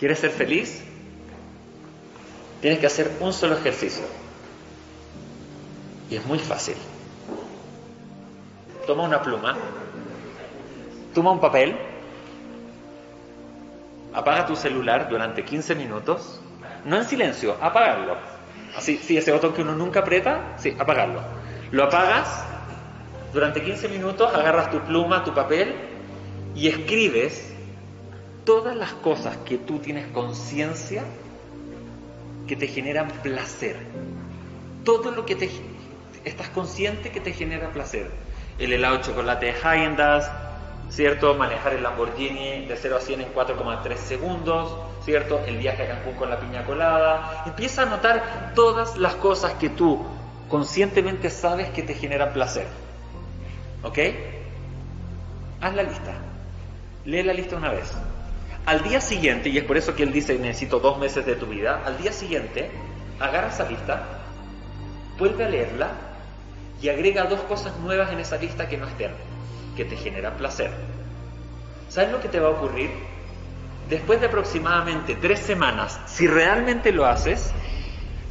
¿Quieres ser feliz? Tienes que hacer un solo ejercicio. Y es muy fácil. Toma una pluma, toma un papel, apaga tu celular durante 15 minutos, no en silencio, apagarlo. Así, sí, ese botón que uno nunca aprieta, sí, apagarlo. Lo apagas, durante 15 minutos agarras tu pluma, tu papel y escribes todas las cosas que tú tienes conciencia que te generan placer. Todo lo que te estás consciente que te genera placer. El helado de chocolate de Häagen-Dazs, ¿cierto? Manejar el Lamborghini de 0 a 100 en 4,3 segundos, ¿cierto? El viaje a Cancún con la piña colada. Empieza a notar todas las cosas que tú conscientemente sabes que te generan placer. ¿Ok? Haz la lista. Lee la lista una vez. Al día siguiente, y es por eso que él dice necesito dos meses de tu vida, al día siguiente agarra esa lista, vuelve a leerla y agrega dos cosas nuevas en esa lista que no estén, que te generan placer. ¿Sabes lo que te va a ocurrir? Después de aproximadamente tres semanas, si realmente lo haces,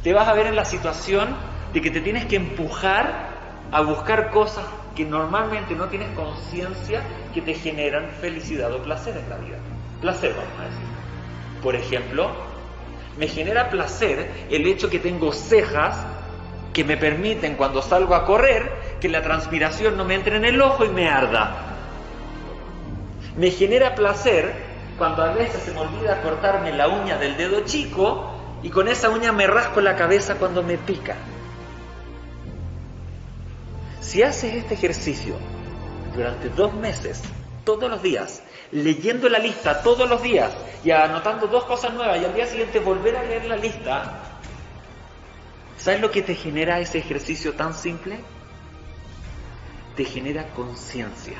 te vas a ver en la situación de que te tienes que empujar a buscar cosas que normalmente no tienes conciencia que te generan felicidad o placer en la vida. Placer, vamos a decir. Por ejemplo, me genera placer el hecho que tengo cejas que me permiten cuando salgo a correr que la transpiración no me entre en el ojo y me arda. Me genera placer cuando a veces se me olvida cortarme la uña del dedo chico y con esa uña me rasco la cabeza cuando me pica. Si haces este ejercicio durante dos meses, todos los días, leyendo la lista todos los días y anotando dos cosas nuevas y al día siguiente volver a leer la lista, ¿sabes lo que te genera ese ejercicio tan simple? Te genera conciencia.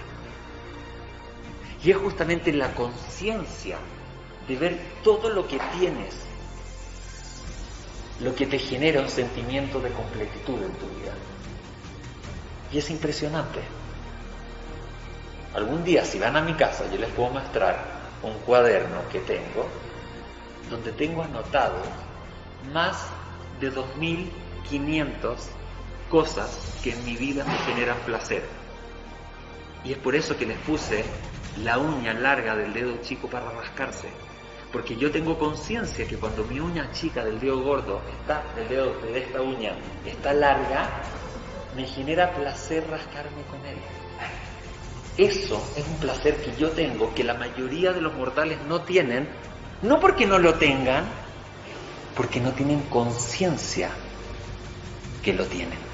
Y es justamente la conciencia de ver todo lo que tienes, lo que te genera un sentimiento de completitud en tu vida. Y es impresionante. Algún día si van a mi casa yo les puedo mostrar un cuaderno que tengo donde tengo anotado más de 2.500 cosas que en mi vida me generan placer. Y es por eso que les puse la uña larga del dedo chico para rascarse. Porque yo tengo conciencia que cuando mi uña chica del dedo gordo está, del dedo de esta uña, está larga, me genera placer rascarme con él. Eso es un placer que yo tengo, que la mayoría de los mortales no tienen, no porque no lo tengan, porque no tienen conciencia que lo tienen.